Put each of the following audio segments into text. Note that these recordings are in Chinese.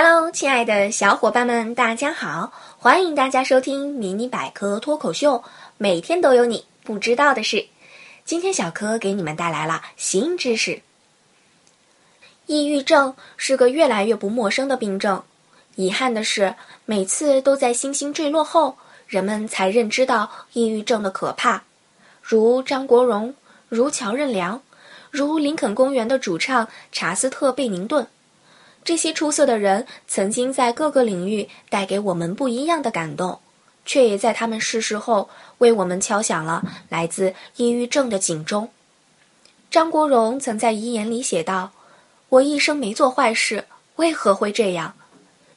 Hello，亲爱的小伙伴们，大家好！欢迎大家收听迷你百科脱口秀，每天都有你不知道的事。今天小柯给你们带来了新知识。抑郁症是个越来越不陌生的病症，遗憾的是，每次都在星星坠落后，人们才认知到抑郁症的可怕。如张国荣，如乔任梁，如林肯公园的主唱查斯特·贝宁顿。这些出色的人曾经在各个领域带给我们不一样的感动，却也在他们逝世后为我们敲响了来自抑郁症的警钟。张国荣曾在遗言里写道：“我一生没做坏事，为何会这样？”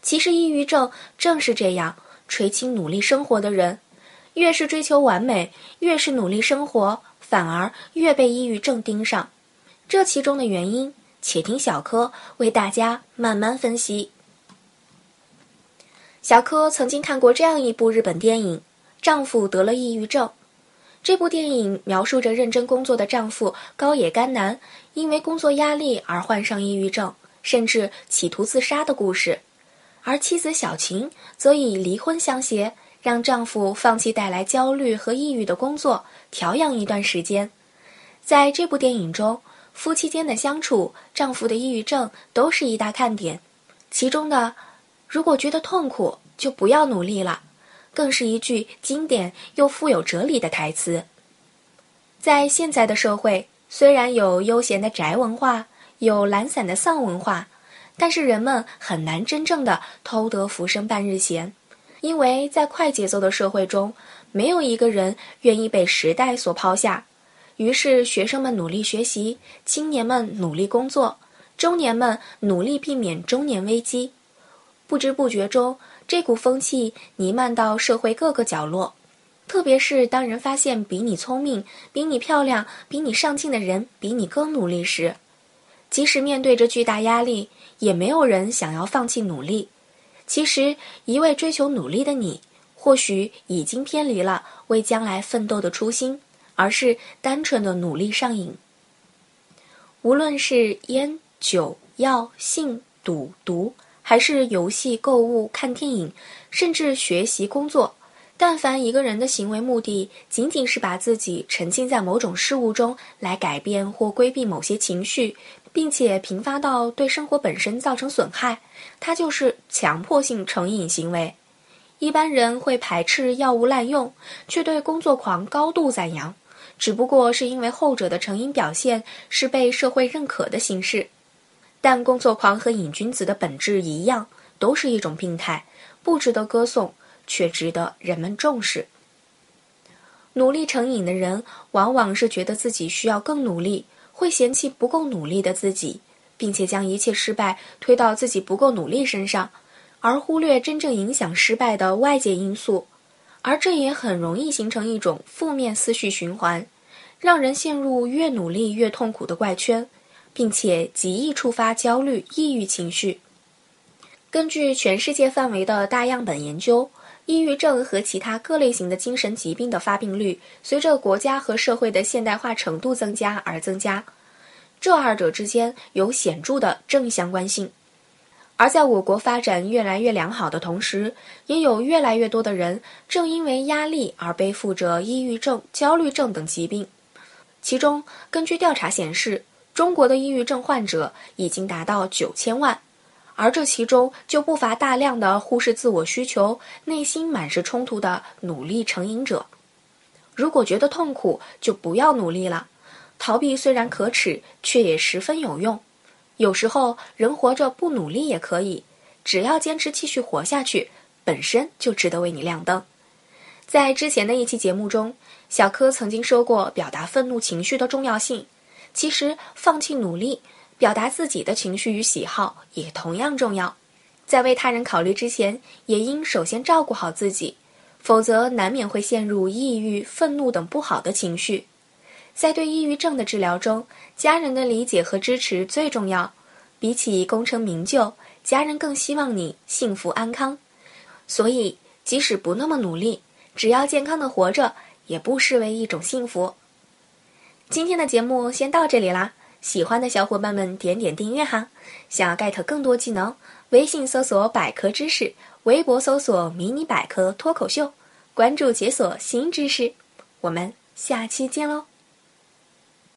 其实，抑郁症正是这样，垂青努力生活的人，越是追求完美，越是努力生活，反而越被抑郁症盯上。这其中的原因。且听小柯为大家慢慢分析。小柯曾经看过这样一部日本电影《丈夫得了抑郁症》。这部电影描述着认真工作的丈夫高野干男因为工作压力而患上抑郁症，甚至企图自杀的故事。而妻子小晴则以离婚相胁，让丈夫放弃带来焦虑和抑郁的工作，调养一段时间。在这部电影中。夫妻间的相处，丈夫的抑郁症都是一大看点。其中的“如果觉得痛苦，就不要努力了”，更是一句经典又富有哲理的台词。在现在的社会，虽然有悠闲的宅文化，有懒散的丧文化，但是人们很难真正的偷得浮生半日闲，因为在快节奏的社会中，没有一个人愿意被时代所抛下。于是，学生们努力学习，青年们努力工作，中年们努力避免中年危机。不知不觉中，这股风气弥漫到社会各个角落。特别是当人发现比你聪明、比你漂亮、比你上进的人比你更努力时，即使面对着巨大压力，也没有人想要放弃努力。其实，一味追求努力的你，或许已经偏离了为将来奋斗的初心。而是单纯的努力上瘾。无论是烟酒药性赌毒，还是游戏购物看电影，甚至学习工作，但凡一个人的行为目的仅仅是把自己沉浸在某种事物中来改变或规避某些情绪，并且频发到对生活本身造成损害，它就是强迫性成瘾行为。一般人会排斥药物滥用，却对工作狂高度赞扬。只不过是因为后者的成瘾表现是被社会认可的形式，但工作狂和瘾君子的本质一样，都是一种病态，不值得歌颂，却值得人们重视。努力成瘾的人，往往是觉得自己需要更努力，会嫌弃不够努力的自己，并且将一切失败推到自己不够努力身上，而忽略真正影响失败的外界因素。而这也很容易形成一种负面思绪循环，让人陷入越努力越痛苦的怪圈，并且极易触发焦虑、抑郁情绪。根据全世界范围的大样本研究，抑郁症和其他各类型的精神疾病的发病率随着国家和社会的现代化程度增加而增加，这二者之间有显著的正相关性。而在我国发展越来越良好的同时，也有越来越多的人正因为压力而背负着抑郁症、焦虑症等疾病。其中，根据调查显示，中国的抑郁症患者已经达到九千万，而这其中就不乏大量的忽视自我需求、内心满是冲突的努力成瘾者。如果觉得痛苦，就不要努力了。逃避虽然可耻，却也十分有用。有时候，人活着不努力也可以，只要坚持继续活下去，本身就值得为你亮灯。在之前的一期节目中，小柯曾经说过表达愤怒情绪的重要性。其实，放弃努力，表达自己的情绪与喜好也同样重要。在为他人考虑之前，也应首先照顾好自己，否则难免会陷入抑郁、愤怒等不好的情绪。在对抑郁症的治疗中，家人的理解和支持最重要。比起功成名就，家人更希望你幸福安康。所以，即使不那么努力，只要健康的活着，也不失为一种幸福。今天的节目先到这里啦，喜欢的小伙伴们点点订阅哈。想要 get 更多技能，微信搜索百科知识，微博搜索迷你百科脱口秀，关注解锁新知识。我们下期见喽！